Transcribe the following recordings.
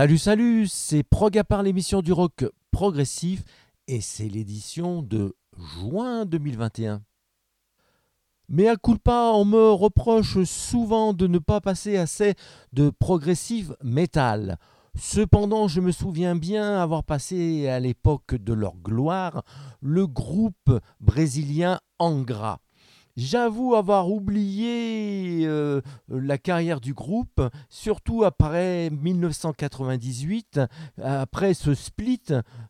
Salut, salut, c'est Prog à part l'émission du rock progressif et c'est l'édition de juin 2021. Mais à culpa, on me reproche souvent de ne pas passer assez de progressive metal. Cependant, je me souviens bien avoir passé à l'époque de leur gloire le groupe brésilien Angra. J'avoue avoir oublié euh, la carrière du groupe, surtout après 1998, après ce split,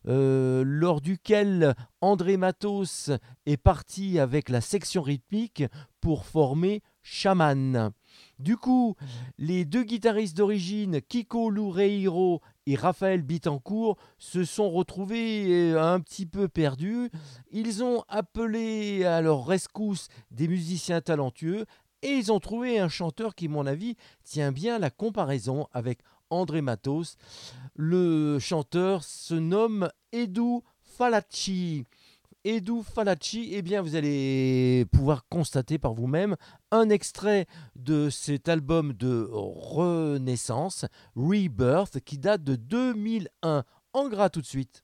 euh, lors duquel André Matos est parti avec la section rythmique pour former Shaman. Du coup, les deux guitaristes d'origine, Kiko Loureiro et Raphaël Bittencourt, se sont retrouvés euh, un petit peu perdus. Ils ont appelé à leur rescousse des musiciens talentueux et ils ont trouvé un chanteur qui, à mon avis, tient bien la comparaison avec André Matos. Le chanteur se nomme Edu Falacci. Edu Falacci, eh bien, vous allez pouvoir constater par vous-même un extrait de cet album de renaissance, Rebirth, qui date de 2001. En gras tout de suite.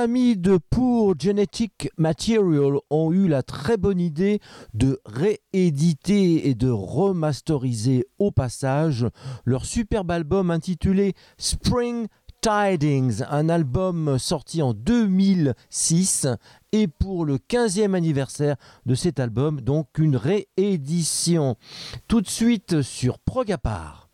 Amis de Poor Genetic Material ont eu la très bonne idée de rééditer et de remasteriser au passage leur superbe album intitulé Spring Tidings, un album sorti en 2006 et pour le 15e anniversaire de cet album, donc une réédition. Tout de suite sur Progapar.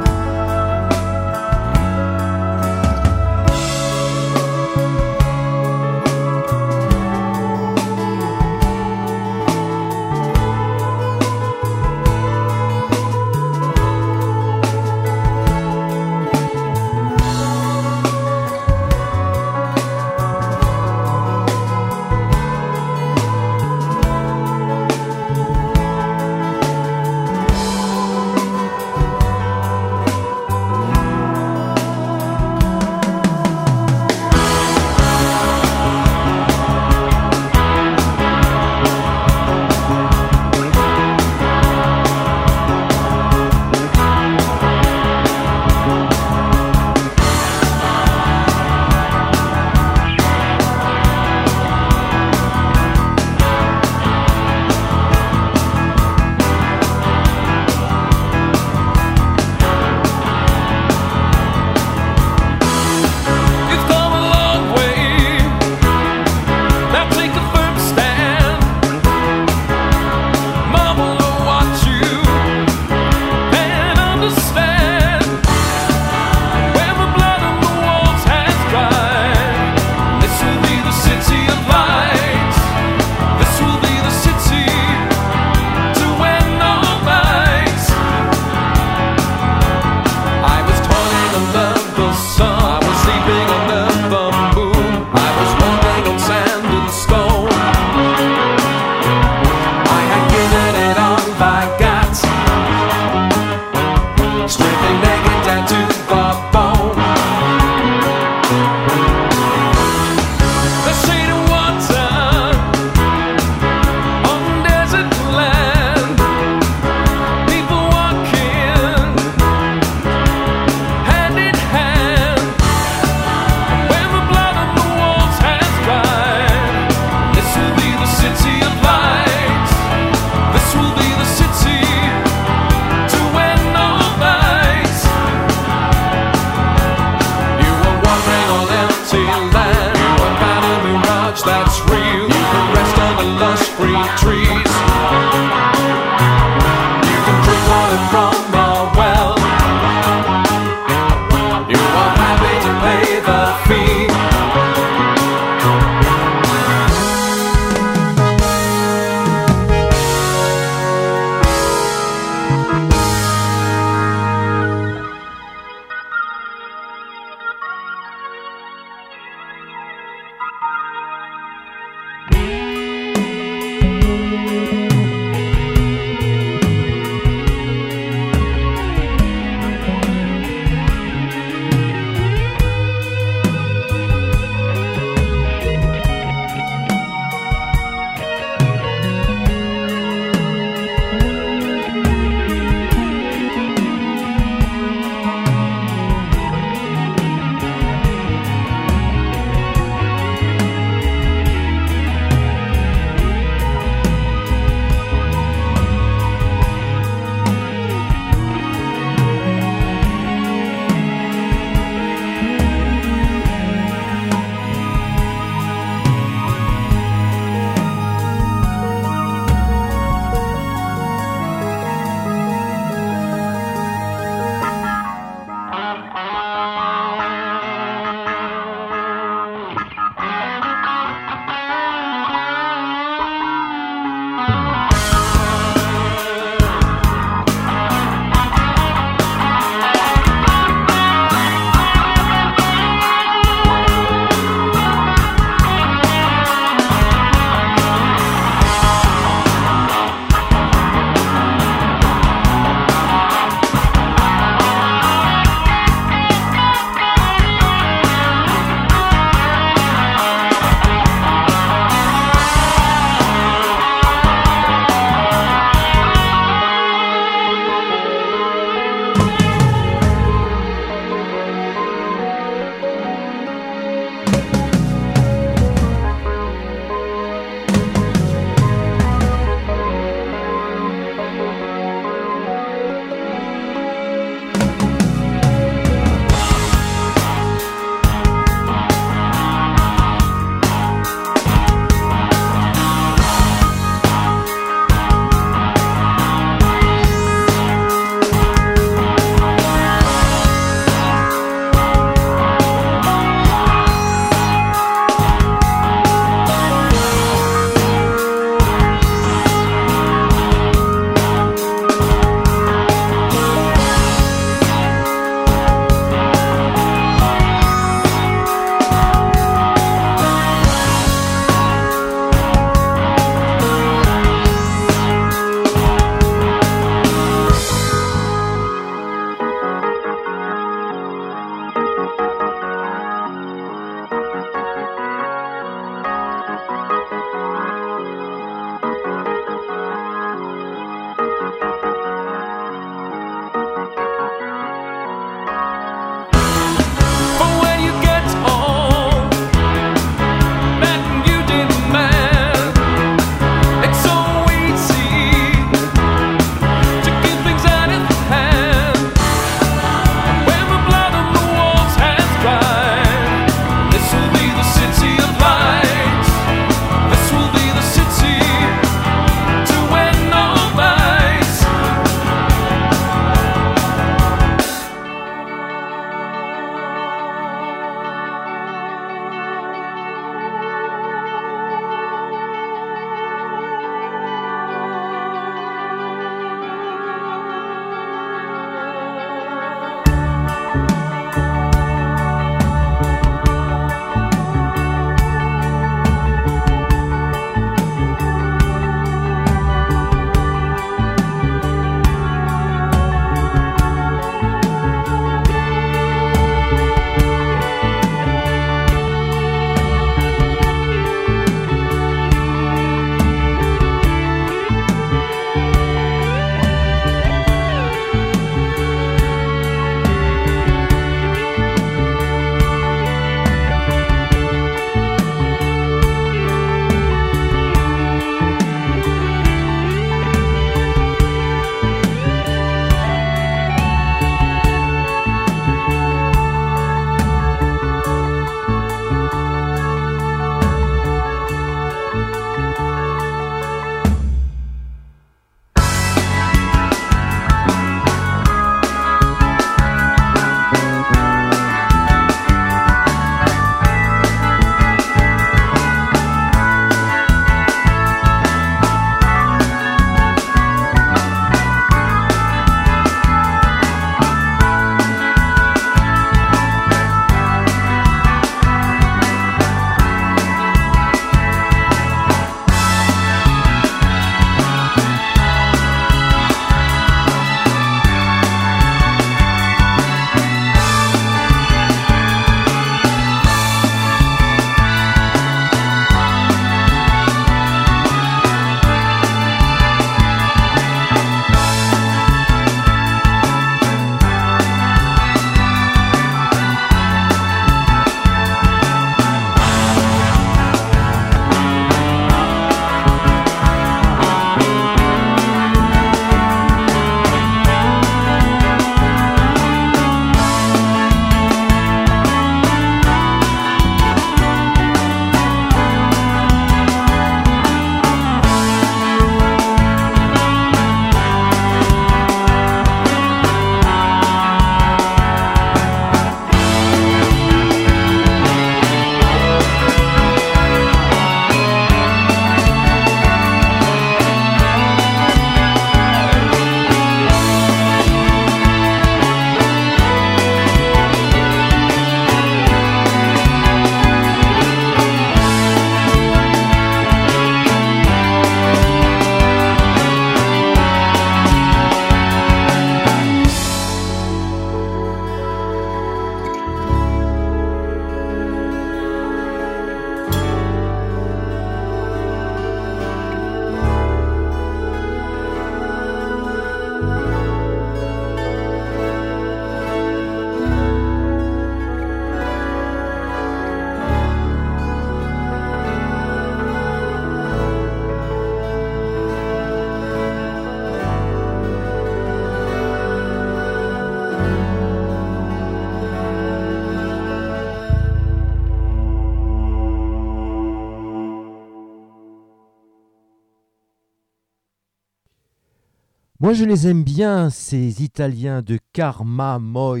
Moi, je les aime bien, ces Italiens de. Karma Moi.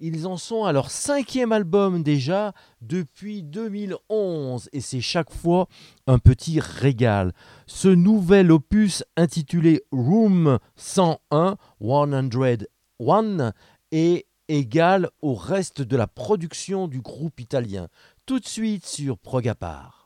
Ils en sont à leur cinquième album déjà depuis 2011 et c'est chaque fois un petit régal. Ce nouvel opus intitulé Room 101, 101 est égal au reste de la production du groupe italien. Tout de suite sur Progapar. super screen.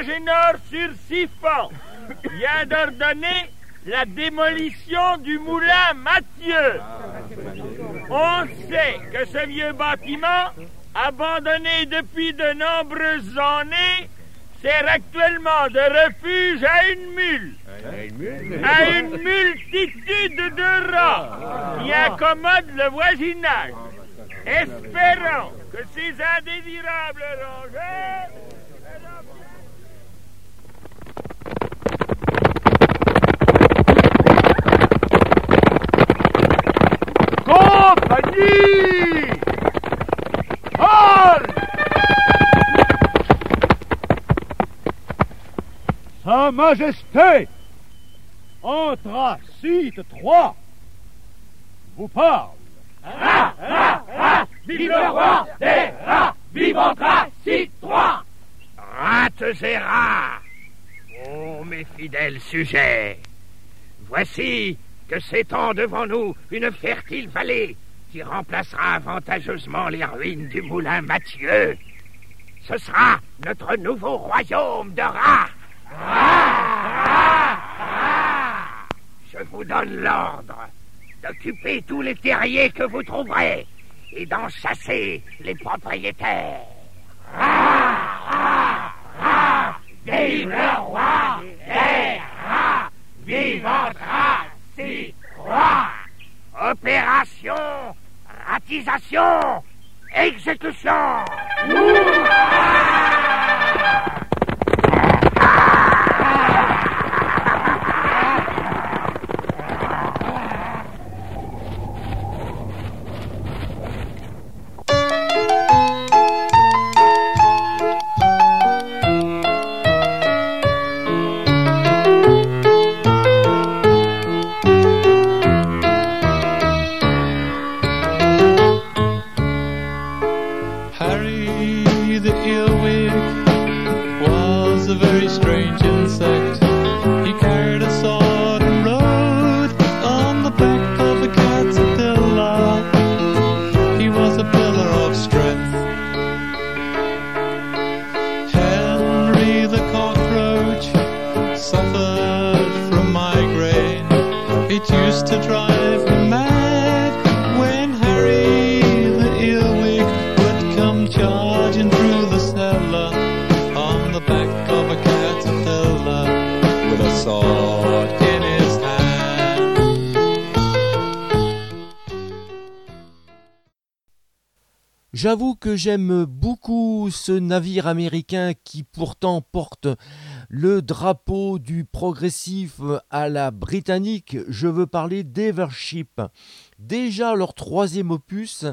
Saint-Agénor sur Siphon vient d'ordonner la démolition du moulin Mathieu. On sait que ce vieux bâtiment, abandonné depuis de nombreuses années, sert actuellement de refuge à une mule. À une multitude de rats qui accommodent le voisinage. Espérons que ces indésirables rongeurs Compagnie! Sa Majesté! Entra site 3 vous parle. Ah, ah, ah, vive le roi des rats, vive Anthracis 3 Rates et rats, oh mes fidèles sujets, voici que s'étend devant nous une fertile vallée qui remplacera avantageusement les ruines du moulin Mathieu. Ce sera notre nouveau royaume de rats. Je vous donne l'ordre d'occuper tous les terriers que vous trouverez et d'en chasser les propriétaires. Vive le roi des rats Vive Opération, ratisation, exécution. J'avoue que j'aime beaucoup ce navire américain qui pourtant porte le drapeau du progressif à la britannique. Je veux parler d'Evership. Déjà leur troisième opus,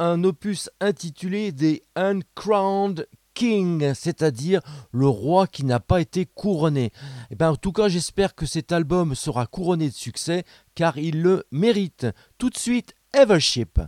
un opus intitulé The Uncrowned King, c'est-à-dire le roi qui n'a pas été couronné. Et eh ben, en tout cas, j'espère que cet album sera couronné de succès car il le mérite. Tout de suite, Evership.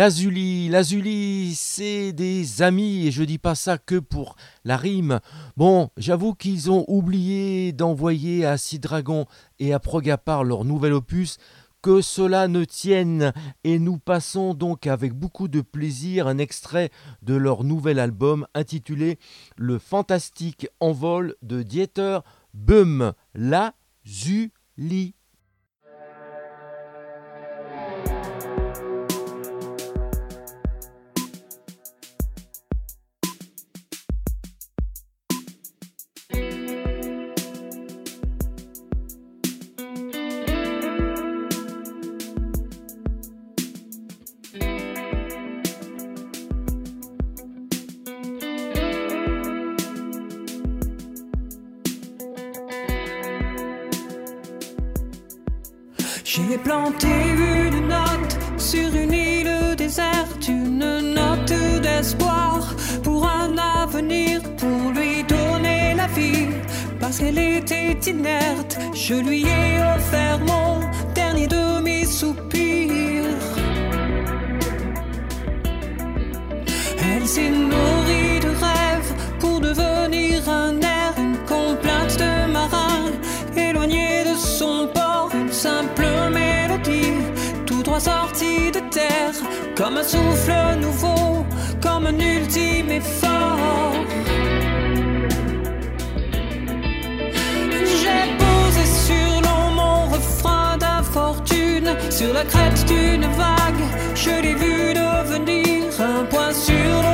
Lazuli, Lazuli, c'est des amis et je dis pas ça que pour la rime. Bon, j'avoue qu'ils ont oublié d'envoyer à Sea Dragon et à Progapar leur nouvel opus. Que cela ne tienne et nous passons donc avec beaucoup de plaisir un extrait de leur nouvel album intitulé Le fantastique envol de Dieter Böhm, Lazuli. Comme un souffle nouveau, comme un ultime effort. J'ai posé sur l'eau mon refrain d'infortune, sur la crête d'une vague, je l'ai vu devenir un point sur l'horizon,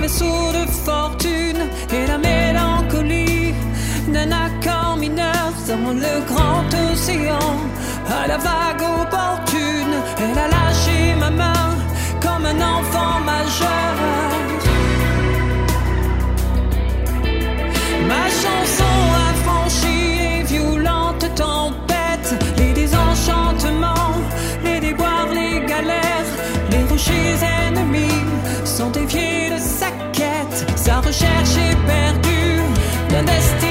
vaisseau fortune et la mélancolie d'un accord mineur dans le grand océan, à la vague opportune, elle a lâché ma main comme un enfant majeur. Ma chanson a franchi les violentes tempêtes, les désenchantements, les déboires, les galères, les rochers ennemis sont déviés recherche est perdue destinataire.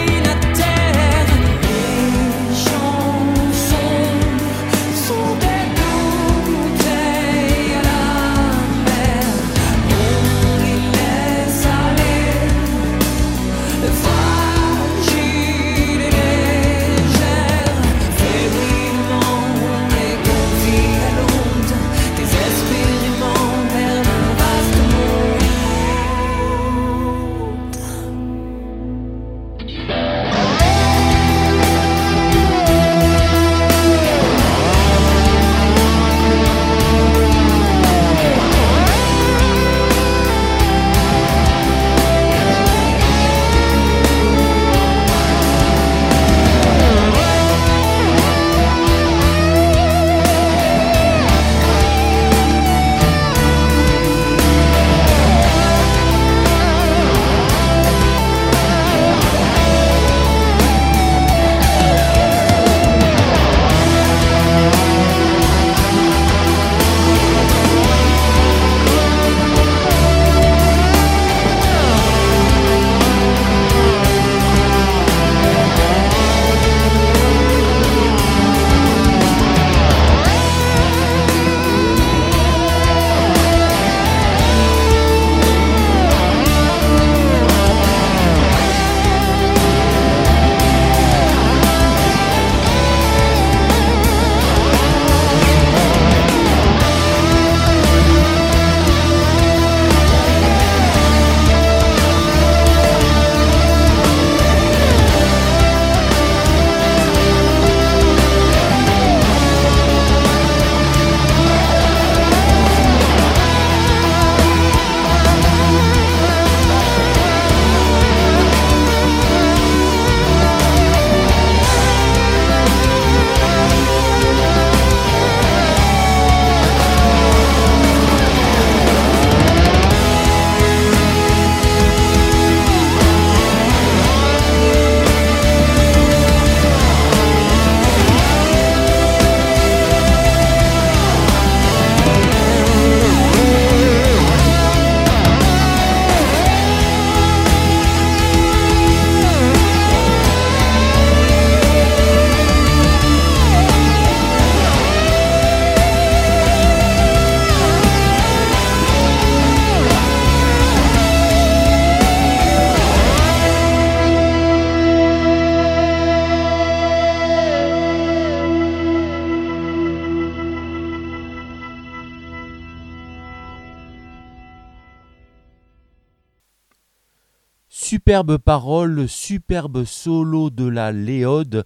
Superbe parole, superbe solo de la Léode.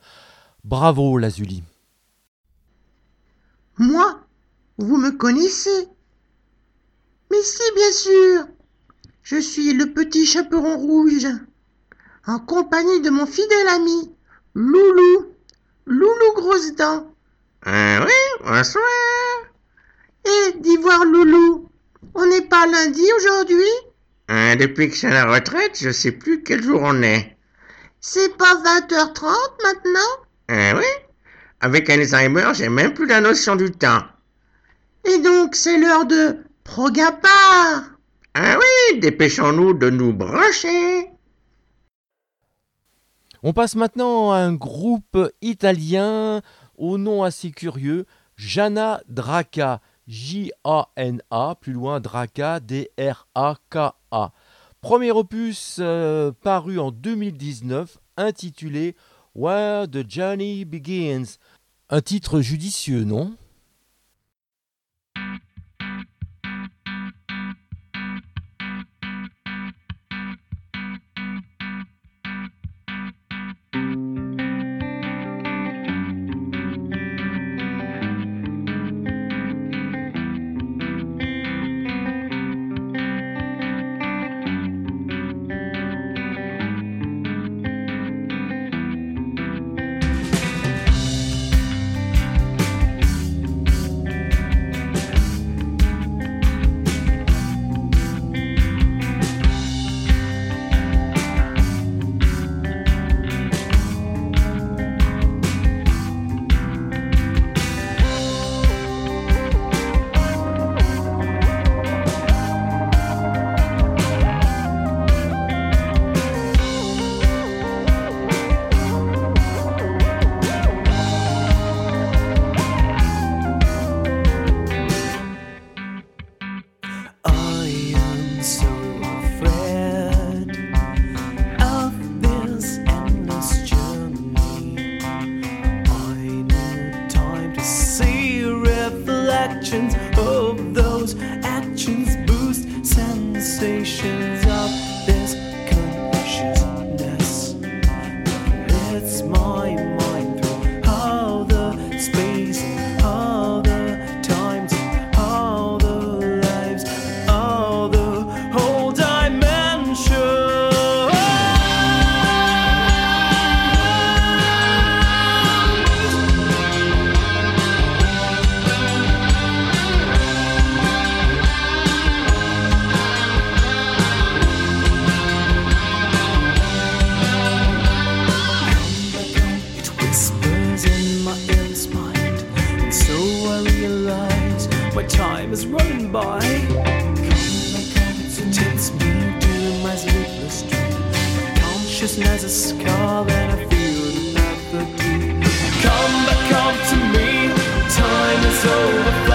Bravo Lazuli. Moi Vous me connaissez Mais si, bien sûr Je suis le petit chaperon rouge, en compagnie de mon fidèle ami, Loulou, Loulou Grosse Dent. Ah oui, bonsoir. Et dis voir Loulou, on n'est pas lundi aujourd'hui? Ah, depuis que je suis à la retraite, je sais plus quel jour on est. C'est pas 20h30 maintenant? Ah oui Avec Alzheimer, j'ai même plus la notion du temps. Et donc c'est l'heure de Progapar Ah oui, dépêchons-nous de nous brancher. On passe maintenant à un groupe italien au nom assez curieux, Jana Draca, J-A-N-A, plus loin Draca, D-R-A-K-A. Premier opus euh, paru en 2019, intitulé Where the Journey Begins. Un titre judicieux, non? Is running by. It takes me to my sleepless consciousness is scar that I feel never do. Come back, come to me. Time is over.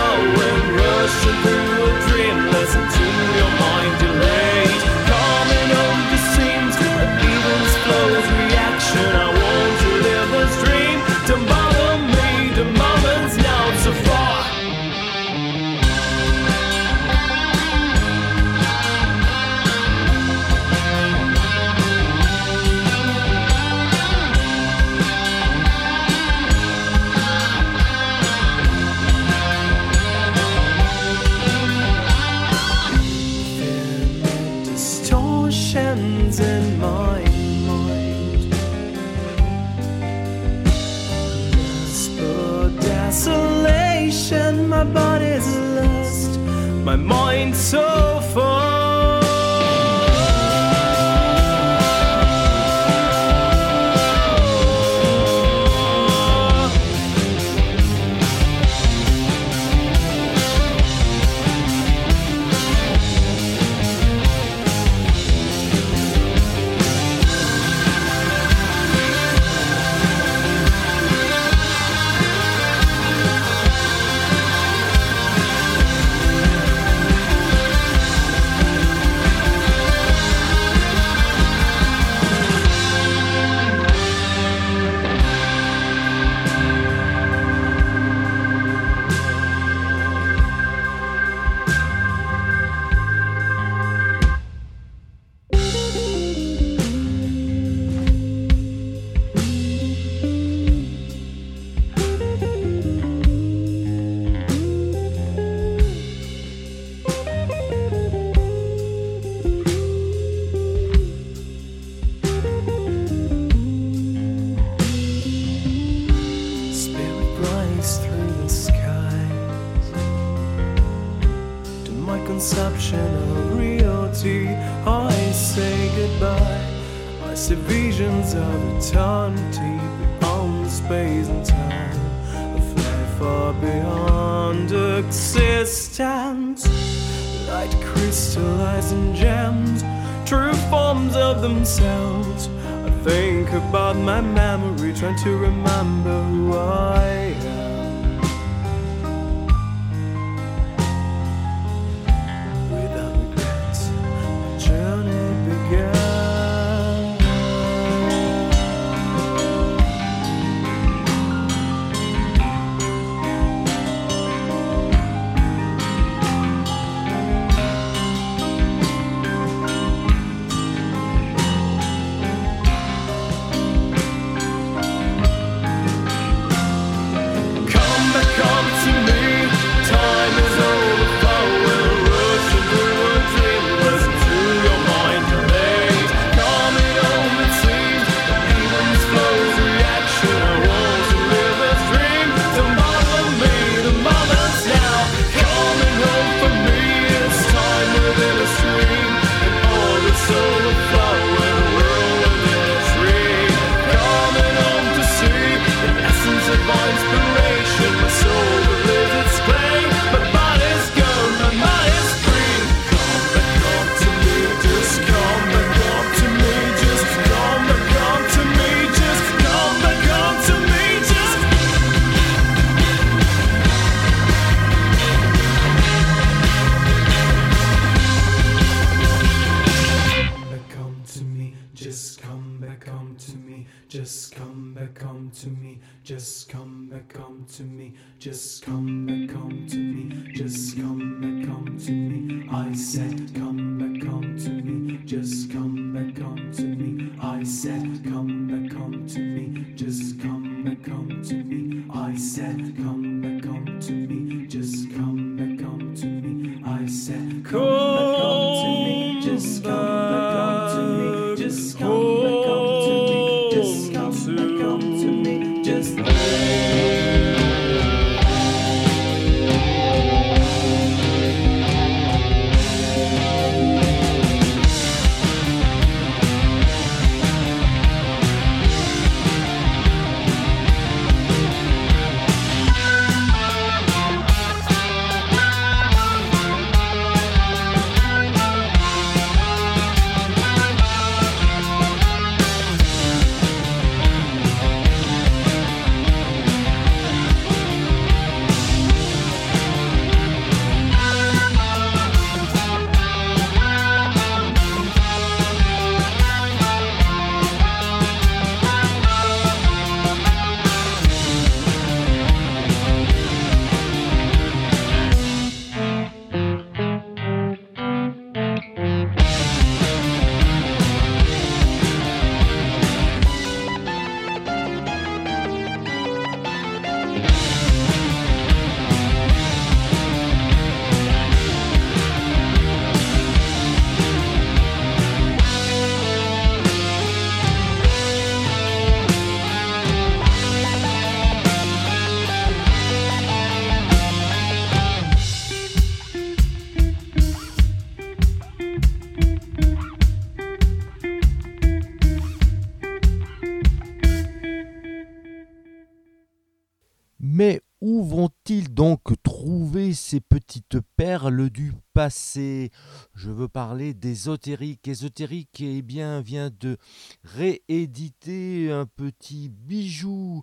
Ces petites perles du passé Je veux parler d'ésotérique. Ésotérique, eh bien, vient de rééditer un petit bijou,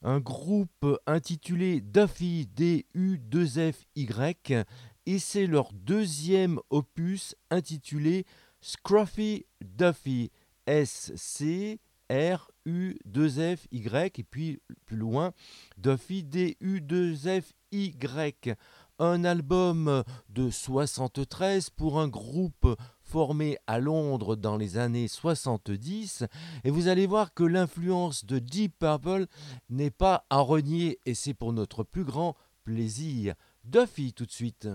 un groupe intitulé Duffy, D-U-2-F-Y, et c'est leur deuxième opus intitulé Scruffy Duffy, S-C. R-U-2-F-Y, et puis plus loin, Duffy D-U-2-F-Y. Un album de 73 pour un groupe formé à Londres dans les années 70, et vous allez voir que l'influence de Deep Purple n'est pas à renier, et c'est pour notre plus grand plaisir. Duffy tout de suite.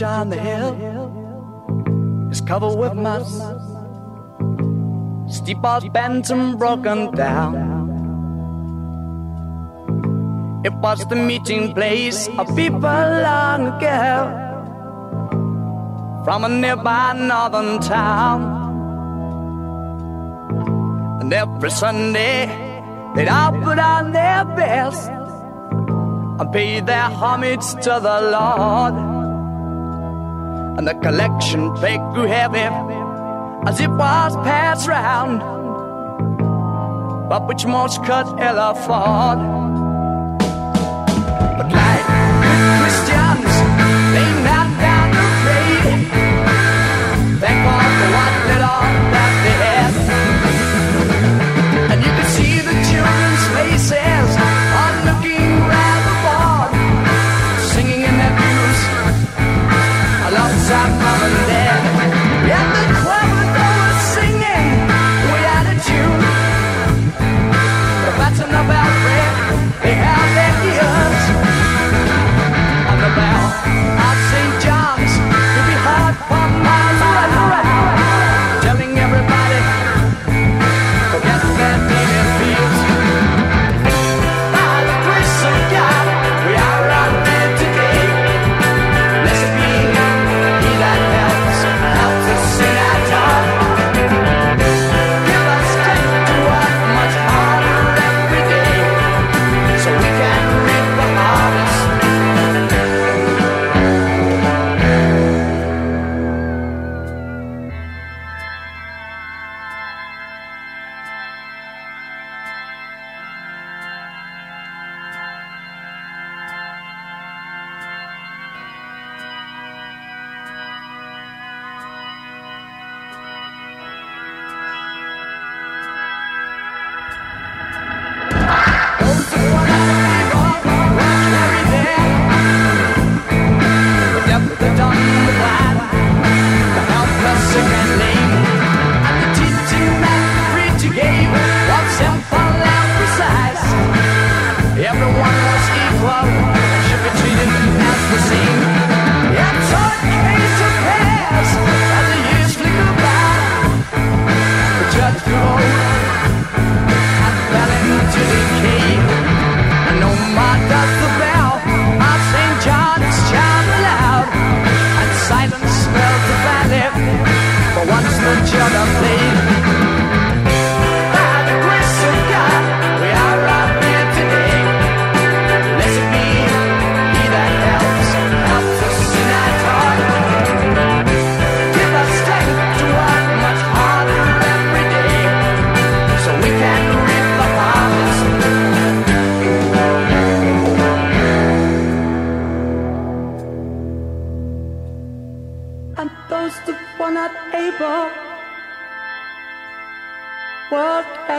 Church on the hill is covered with moss. Steeples bent and broken down. It was the meeting place of people long ago from a nearby northern town. And every Sunday they'd all put on their best and pay their homage to the Lord. And the collection plate grew heavy as it was passed round, but which most could ill afford. But like good Christians, they knelt down to pray. Thank God children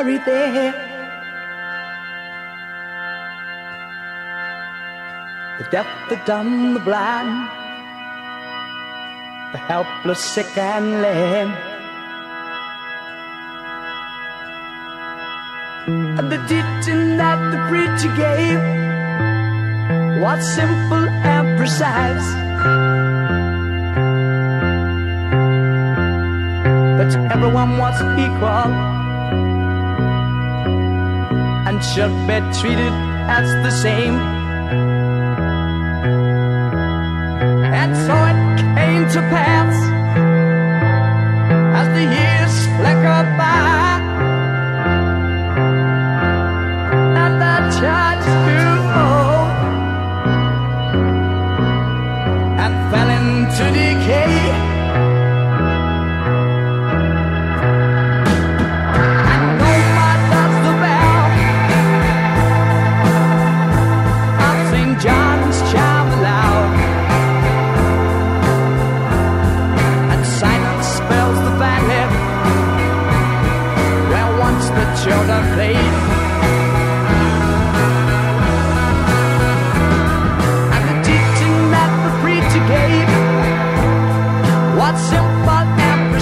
their the deaf, the dumb, the blind, the helpless, sick, and lame. And the teaching that the preacher gave was simple and precise. That everyone was equal and should be treated as the same. And so it came to pass as the years flickered by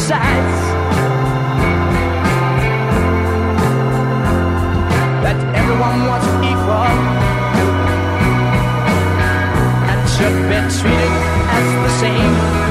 precise. That everyone was equal and should be treated as the same.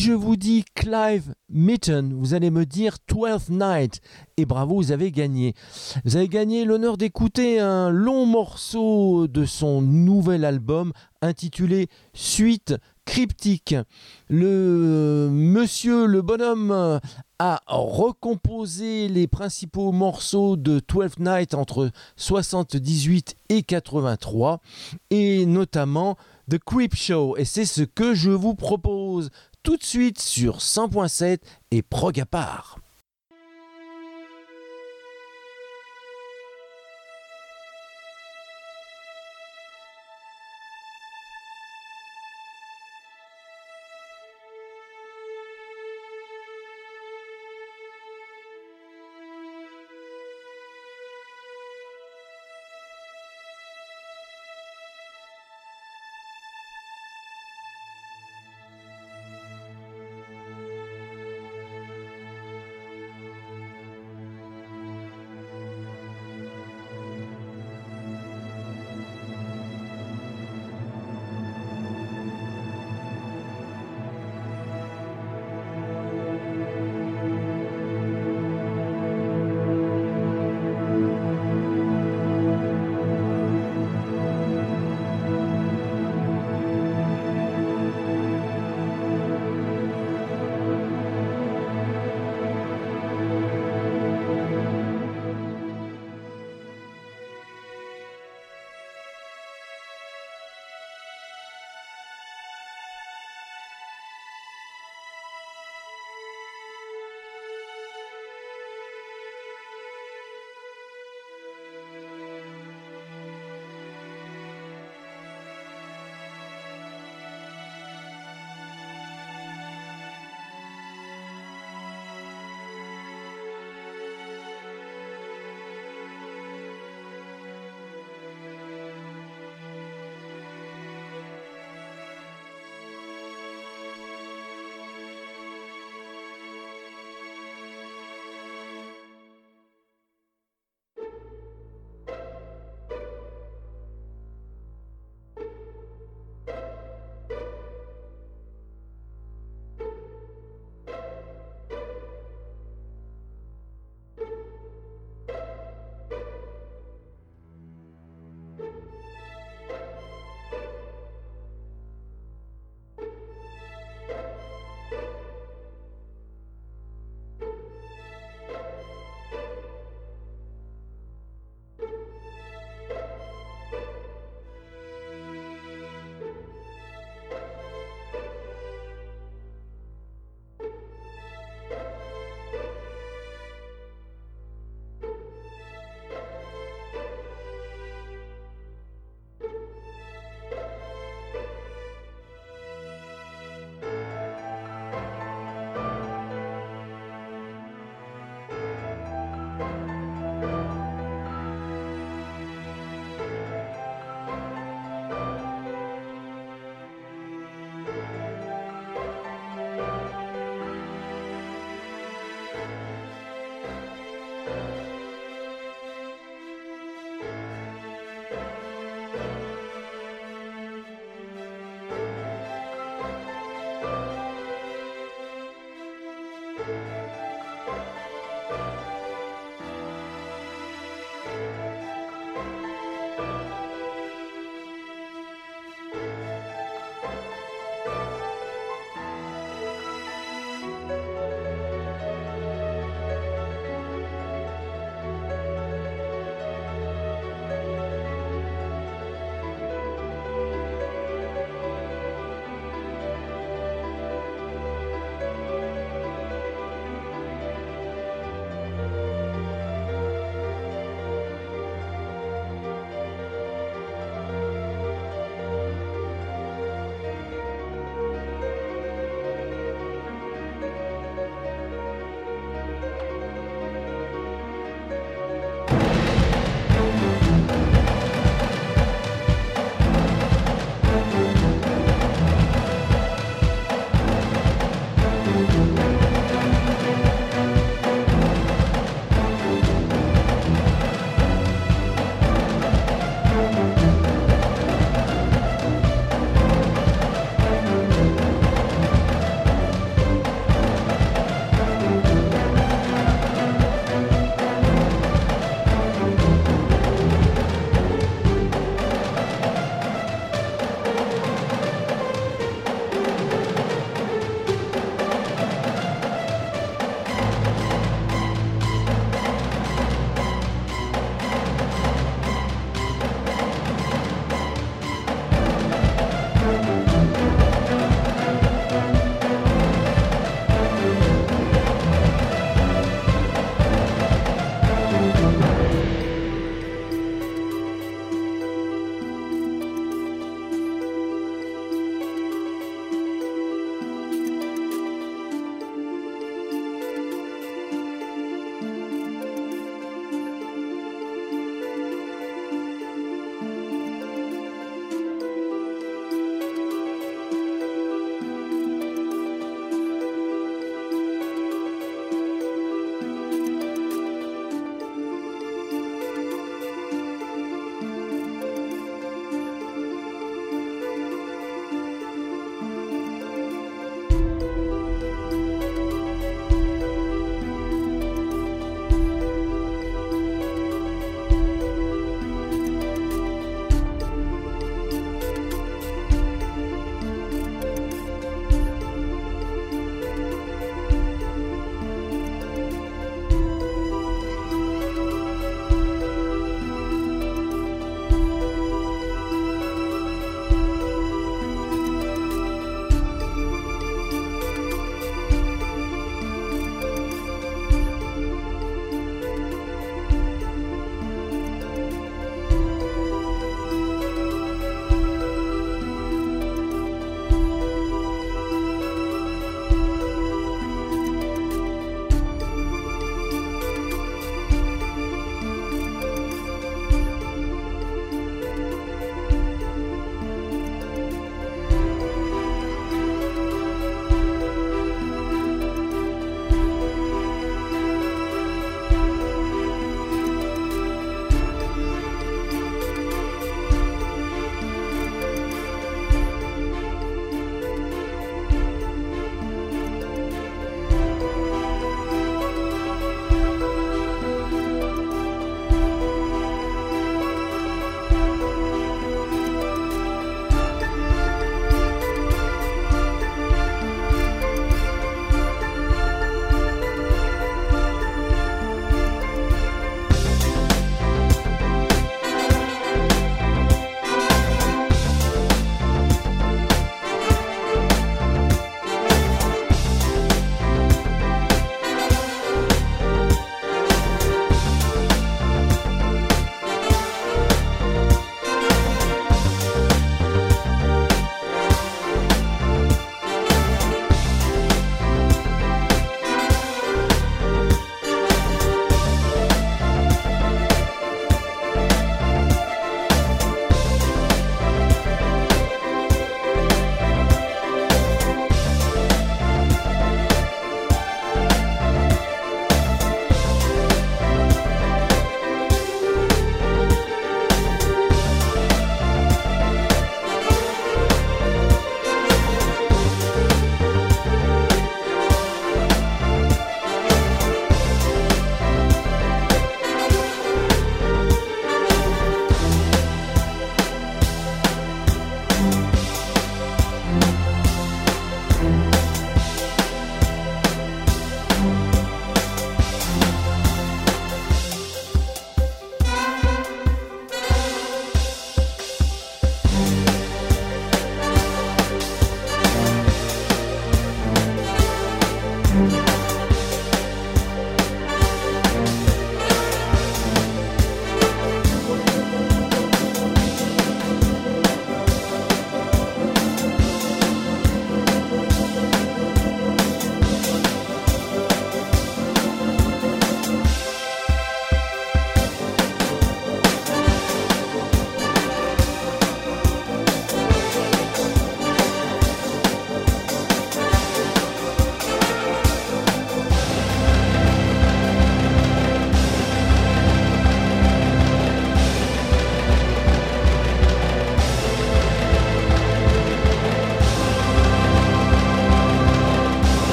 Je vous dis Clive Mitten, vous allez me dire Twelfth Night. Et bravo, vous avez gagné. Vous avez gagné l'honneur d'écouter un long morceau de son nouvel album intitulé Suite cryptique. Le monsieur, le bonhomme a recomposé les principaux morceaux de Twelfth Night entre 78 et 83 et notamment The Creep Show et c'est ce que je vous propose tout de suite sur 100.7 et prog à part.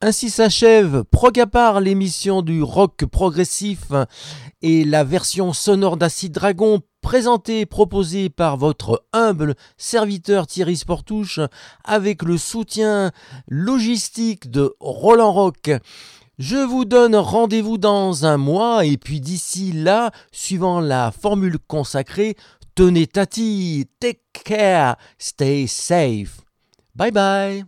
Ainsi s'achève Progapar, l'émission du rock progressif et la version sonore d'Acid Dragon présentée et proposée par votre humble serviteur Thierry Sportouche avec le soutien logistique de Roland Rock. Je vous donne rendez-vous dans un mois et puis d'ici là, suivant la formule consacrée, tenez tati, take care, stay safe. Bye bye